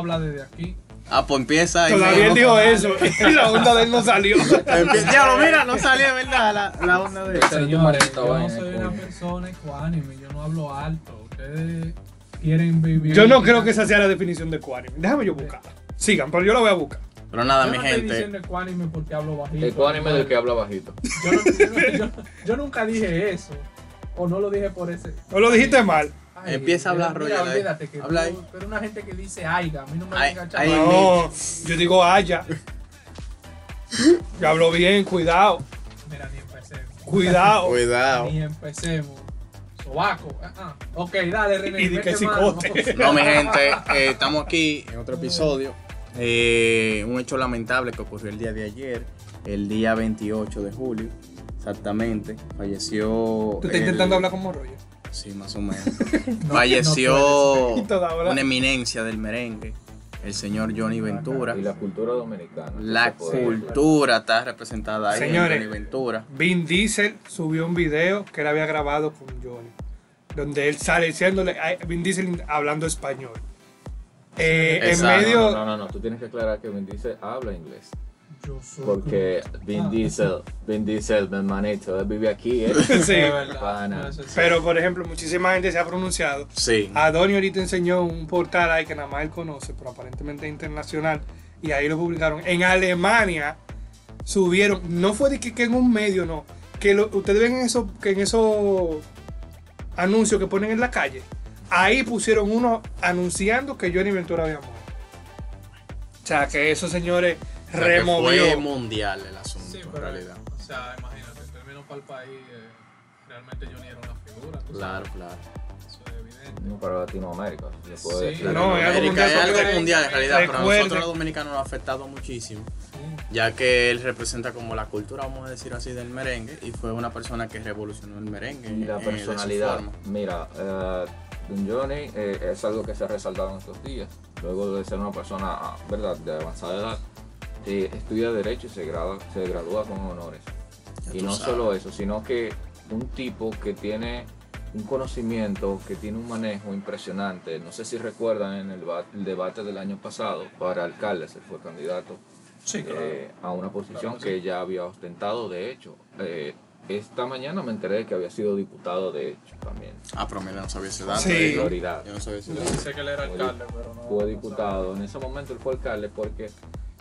hablar desde aquí. Ah, pues empieza ahí. Todavía él dijo eso y la onda de él no salió. Diablo, mira, no salió, ¿verdad? La, la onda de Señores, maldita yo no vaina, soy una persona ecuánime, yo no hablo alto. Ustedes quieren vivir. Yo no creo que esa sea la definición de ecuánime. Déjame yo buscarla. Sigan, pero yo la voy a buscar. Pero nada, Yo mi no estoy gente. diciendo ecuánime porque hablo bajito. Ecuánime del que habla bajito. Yo, no- yo no- yo- yo nunca dije eso. O no lo dije por ese. No lo dijiste mal. Ay, Empieza a hablar, que Habla ahí. Pero una gente que dice aiga, a mí no me Ay, venga ay. No, yo digo haya. Yo hablo bien, cuidado. Mira, ni empecemos. Cuidado. Cuidado. Ni empecemos. Sobaco. ah, ah. Ok, dale, René. Y di que. No, mi gente, eh, estamos aquí en otro episodio. Eh, un hecho lamentable que ocurrió el día de ayer, el día 28 de julio, exactamente. Falleció. Tú estás el- intentando hablar como rollo. Sí, más o menos. No, Falleció no una eminencia del merengue, el señor Johnny Ventura. Y la cultura dominicana. La cultura está representada ahí Señores. en Johnny Ventura. Vin Diesel subió un video que él había grabado con Johnny. Donde él sale diciéndole a Vin Diesel hablando español. Eh, en medio. No, no, no, tú tienes que aclarar que Vin Diesel habla inglés. Porque Vin Ah. Diesel, Vin Diesel, mi hermanito, él vive aquí, ¿eh? Sí. Es verdad. Pero, por ejemplo, muchísima gente se ha pronunciado. Sí. Adoni ahorita enseñó un portal ahí que nada más él conoce, pero aparentemente es internacional. Y ahí lo publicaron. En Alemania subieron, no fue de que, que en un medio, no. Que lo- ustedes ven eso, que en esos anuncios que ponen en la calle, ahí pusieron uno anunciando que Johnny Ventura había muerto. O sea, que esos señores removió. Fue mundial el asunto, Sí, en pero, realidad. o sea, imagínate, en términos para el país, eh, realmente Johnny era una figura. Claro, sabes. claro. Eso es evidente. No para Latinoamérica, se puede Sí. decir. No, es algo América mundial, es algo mundial en realidad, pero a nosotros los dominicanos nos ha afectado muchísimo, Sí. ya que él representa como la cultura, vamos a decir así, del merengue y fue una persona que revolucionó el merengue. Y la eh, personalidad. Mira, Don Johnny eh, es algo que se ha resaltado en estos días. Luego de ser una persona, ah, ¿verdad?, de avanzada edad, eh, estudia Derecho y se, grada- se gradúa con honores. Ya Y no sabes. solo eso, sino que un tipo que tiene un conocimiento, que tiene un manejo impresionante. No sé si recuerdan en el, ba- el debate del año pasado para alcalde, se fue candidato Sí, claro. eh, a una posición Claro que que ya había ostentado, de hecho. Eh, esta mañana me enteré que había sido diputado, de hecho, también. Ah, pero mira, no sabía ese dato. Sí. Prioridad. Yo no sabía ese Yo dato. pensé que él era Fue- alcalde, pero no. Fue no diputado. En ese momento él fue alcalde porque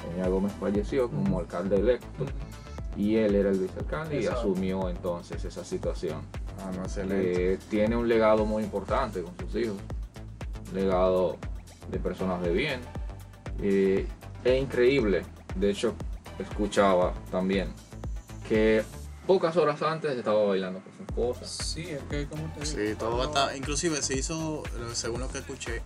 Peña Gómez falleció como alcalde electo y él era el vicealcalde y asumió entonces esa situación. Ah, no, excelente. Eh, tiene un legado muy importante con sus hijos, legado de personas de bien. Eh, es increíble, de hecho escuchaba también que pocas horas antes estaba bailando con su esposa. Sí, es que como te Sí, digo, todo no- está. Inclusive se hizo, lo- según lo que escuché,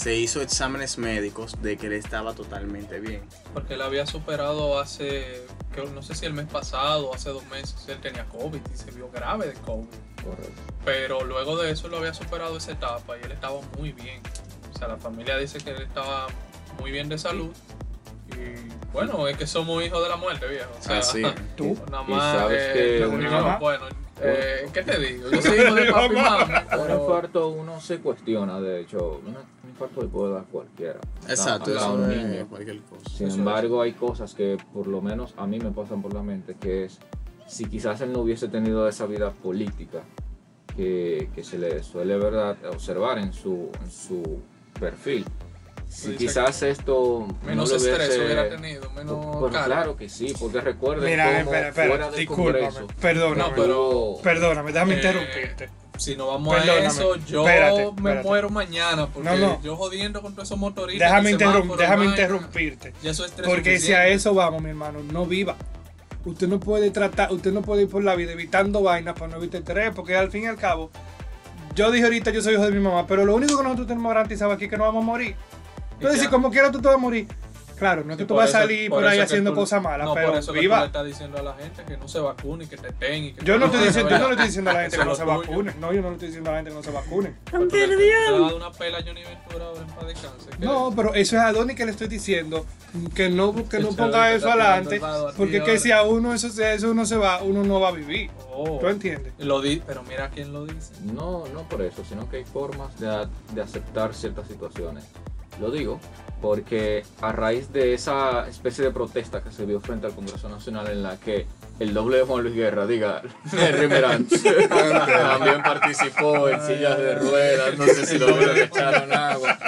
se hizo exámenes médicos de que él estaba totalmente bien. Porque él había superado hace, no sé si el mes pasado o hace dos meses, él tenía COVID y se vio grave de COVID. Correcto. Pero luego de eso lo había superado esa etapa y él estaba muy bien. O sea, la familia dice que él estaba muy bien de salud. Y bueno, es que somos hijos de la muerte, viejo. O sea, Ah, sí. Tú. Nada Y más. sabes eh, que no, mamá- bueno, eh, ¿qué te digo? Yo soy hijo de papi y mami. Un pero- infarto uno se cuestiona, de hecho, una- le puede dar cualquiera. Exacto, eso un es niño. cualquier cosa. Sin Eso embargo, hay cosas que por lo menos a mí me pasan por la mente, que es si quizás él no hubiese tenido esa vida política que, que se le suele verdad observar en su, en su perfil. Si quizás esto Menos no lo estrés hubiese... hubiera tenido, menos claro que sí, porque recuerden Mira, cómo espera, espera, fuera del discúlpame. Congreso Perdóname. No, pero- Perdóname, déjame Eh, interrumpirte. Si no vamos Perdóname, a eso, yo espérate, me muero mañana porque No, no. yo jodiendo con todos esos motoristas. Déjame, interrum- interrumpirte. Ya eso es estrés Porque si a eso vamos, mi hermano, no viva. Usted no puede tratar, usted no puede ir por la vida evitando vainas para no evitar estrés, porque al fin y al cabo, yo dije ahorita yo soy hijo de mi mamá, pero lo único que nosotros tenemos garantizado aquí es que no vamos a morir. Entonces, si como quiera tú te vas a morir, claro, no es que tú vas a salir por, ahí haciendo tú- cosas malas, no, por pero eso que tú le viva. estás diciendo a la gente que no se vacune, que te que Yo no, estoy te- diciendo, yo no le estoy diciendo a la gente que no se vacune. No, yo no le estoy diciendo a la gente que no se vacune. Porque le- le ha dado una pela a Johnny Ventura ahora en paz descanse, que- No, pero eso es a Donny que le estoy diciendo que no, que no Se ponga eso adelante, porque que si a uno eso, se- eso no se va, uno no va a vivir. Oh. ¿Tú entiendes? Lo di, pero mira quién lo dice. No, no por eso, sino que hay formas de, de aceptar ciertas situaciones. Lo digo porque a raíz de esa especie de protesta que se vio frente al Congreso Nacional en la que el doble de Juan Luis Guerra, diga, también participó en sillas de ruedas, no sé si lo vieron le echaron agua.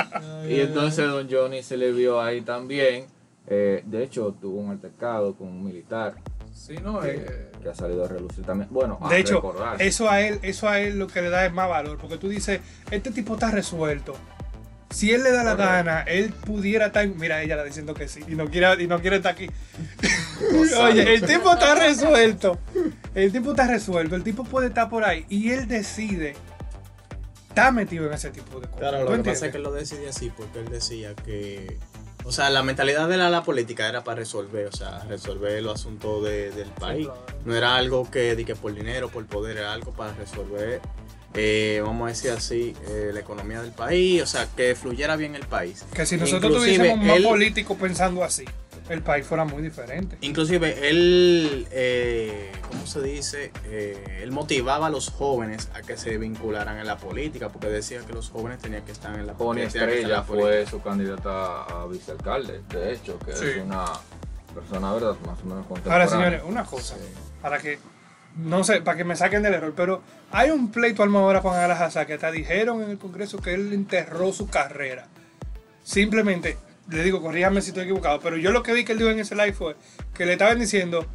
Y entonces don Johnny se le vio ahí también. Eh, de hecho, tuvo un altercado con un militar Sí, no, eh, que ha salido a relucir también. Bueno, De hecho, eso a él, eso a él lo que le da es más valor, porque tú dices, este tipo está resuelto. Si él le da la Correcto. gana, él pudiera estar. Mira, ella la diciendo que sí, y no quiere, y no quiere estar aquí. Oye, el tipo está resuelto. El tipo está resuelto. El tipo puede estar por ahí. Y él decide. Está metido en ese tipo de cosas. Claro, ¿Tú lo que entiendes? pasa es que él lo decidía así porque él decía que, o sea, la mentalidad de la, la política era para resolver, o sea, resolver los asuntos de- del país. claro. No era algo que, di que por dinero, por poder, era algo para resolver, eh, vamos a decir así, eh, la economía del país, o sea, que fluyera bien el país. Que si nosotros Inclusive, tuviésemos más él- políticos pensando así, el país fuera muy diferente. Inclusive él, eh, ¿cómo se dice? Eh, él motivaba a los jóvenes a que se vincularan en la política, porque decía que los jóvenes tenían que estar en la estar en Estrella la fue política. su candidata a vicealcalde, de hecho, que Sí. es una persona, ¿verdad? Más o menos Ahora, contemporánea. señores, una cosa. Para que, no sé, para que me saquen del error, pero hay un pleito alma ahora con Alajazá que hasta dijeron en el Congreso que él enterró su carrera. Simplemente, le digo, corríjame si estoy equivocado, pero yo lo que vi que él dijo en ese live fue que le estaban diciendo,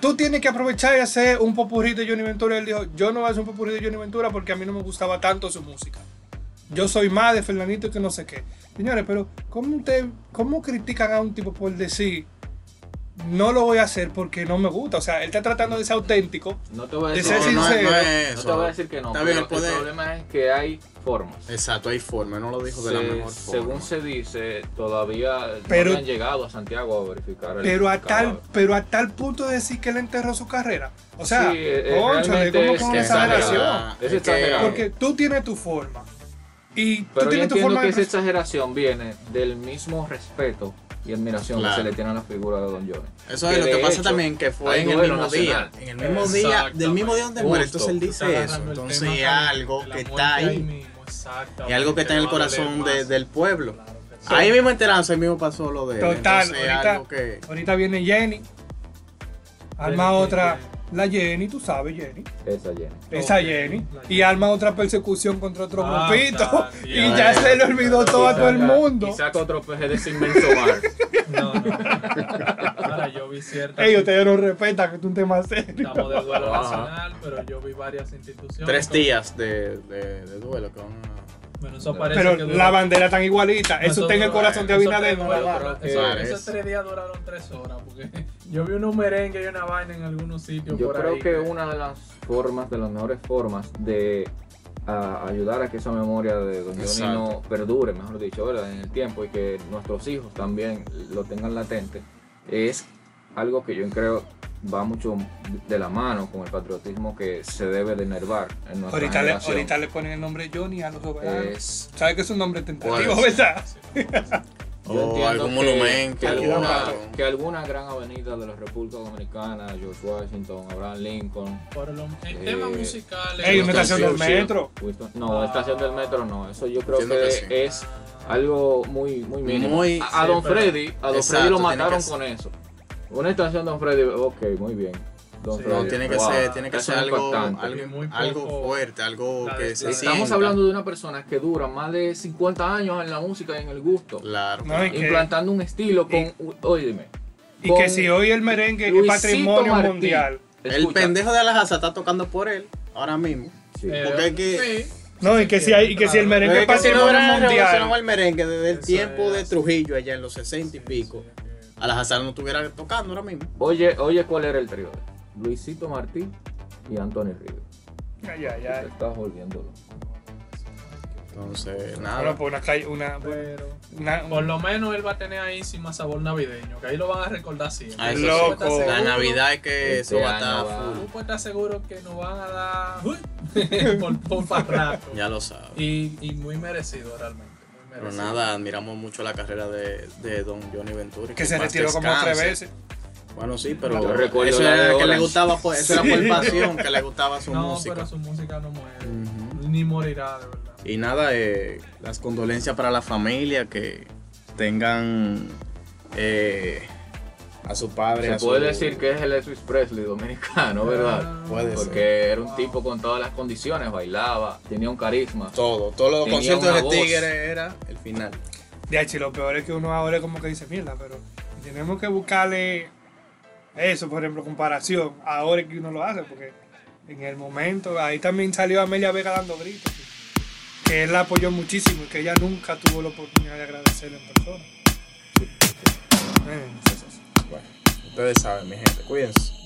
tú tienes que aprovechar y hacer un popurrí de Johnny Ventura. Él dijo, yo no voy a hacer un popurrí de Johnny Ventura porque a mí no me gustaba tanto su música. Yo soy más de Fernandito que no sé qué. Señores, pero ¿cómo, usted, ¿cómo critican a un tipo por decir, no lo voy a hacer porque no me gusta? O sea, él está tratando de ser auténtico. No te voy a De decir, ser No, no es- sincero, no es no eso. te voy a decir que no, Está bien el problema es que hay formas. Exacto, hay forma, no lo dijo de la Se- mejor forma. según se dice, todavía Pero- no habían llegado a Santiago a verificar el Pero a, tal, pero a tal punto de decir que él enterró su carrera. O sea, Sí, eh, cónchale, realmente ¿cómo es con exageración? exagerado. Es exagerado. Porque tú tienes tu forma. Y tú Pero yo tienes tu entiendo forma que de esa exageración viene del mismo respeto y admiración Claro. que se le tiene a la figura de Don Johnny. Eso que es lo que pasa hecho, también que fue hay en el mismo nacional. día. En el mismo día, del mismo día donde muere. Entonces él dice eso. Entonces de algo que está ahí Y algo que está en el corazón de- del pueblo. Claro que sí. Ahí mismo enteranza, ahí mismo pasó lo de. Total, Entonces, es ahorita- algo que... Ahorita viene Jenny. Arma Jenny, otra. Jenny. La Jenny, tú sabes, Jenny. Esa Jenny. Esa Jenny. Y arma otra persecución contra otro Ah, grupito. está, y ya, ya ya. se le olvidó todo a todo el mundo. Y saca otro peje de ese inmenso mar. No, no. Ahora yo vi ciertas. Ey, ustedes no respetan que es un tema serio. Estamos de duelo Ajá. nacional, pero yo vi varias instituciones. Tres días de, de, de duelo que van a- Bueno, eso parece Pero que la bandera tan igualita. Eso está en el corazón de Abinader. no. Esos tres días duraron tres horas. Porque yo vi unos merengues y una vaina en algunos sitios. Yo por creo ahí que una de las formas, de las mejores formas de ayudar a que esa memoria de Don Johnny perdure, mejor dicho, ¿verdad? en el tiempo y que nuestros hijos también lo tengan latente, es algo que yo creo va mucho de la mano con el patriotismo que se debe de enervar en nuestra Ahorita le, ahorita le ponen el nombre Johnny a los soberanos. Es- ¿Sabes que es un nombre tentativo, Pues, verdad? yo O entiendo algún que- monumento. Que alguna- que alguna gran avenida de la República Dominicana, George Washington, Abraham Lincoln, Por en Eh, temas musicales. Ey, una Winston estación del metro. Winston- no, estación del metro no. Eso yo creo que, que sí. es algo muy, muy mínimo. Muy- a, a sí, Don pero- Freddy, a Don Exacto, Freddy lo mataron con eso. Una estación Don Freddy, ok, muy bien. Don Sí. Freddy, No, tiene que wow, ser, tiene que eso ser algo, algo, Muy algo fuerte, algo la que se Estamos sienta. hablando de una persona que dura más de 50 años en la música y en el gusto. Claro. No, y que- implantando un estilo con, óyeme, Y que si hoy el merengue es patrimonio mundial. El Escucha, pendejo de Alajaza está tocando por él ahora mismo. sí. Eh, porque hay que- sí. No, y que si, hay, y que si el merengue es Es que si no patrimonio mundial. el merengue desde el Eso tiempo de. Trujillo allá en los 60 y pico, Alajaza no estuviera tocando ahora mismo. Oye, oye, ¿cuál era el trío? Luisito Martí y Antonio Ríos. Ay, ay, Te ay. estás volviendo loco. Entonces, Bueno, nada. pues una calle, una, Pero una- por lo menos él va a tener ahí sin más sabor navideño. Que ahí lo van a recordar siempre. Ah, sí. Loco. La Navidad es que Este eso va a estar full. Tú puedes estar seguro que nos van a dar. Por, por rato. Ya lo sabes. Y, y muy merecido realmente. Pero merecido. nada, admiramos mucho la carrera de, de don Johnny Venturi. que se retiró como tres veces. Bueno, sí, pero Yo recuerdo eso era que le gustaba, por- eso era por pasión, que le gustaba su no, música. pero su música no muere. Ni morirá, de verdad. Y nada, eh, las condolencias para la familia que tengan eh, a su padre. Se a su- puede decir que es el Elvis Presley dominicano, ¿verdad? Ah, Puede ser. Porque era un tipo con todas las condiciones, bailaba, tenía un carisma. Todo, todos los conciertos de voz. Tigre era el final. De hecho, lo peor es que uno ahora como que dice mierda, pero tenemos que buscarle eso, por ejemplo, comparación. Ahora es que uno lo hace, porque en el momento, ahí también salió Amelia Vega dando gritos, que él la apoyó muchísimo y que ella nunca tuvo la oportunidad de agradecerle en persona. Eh, es eso. Bueno, ustedes saben, mi gente, cuídense.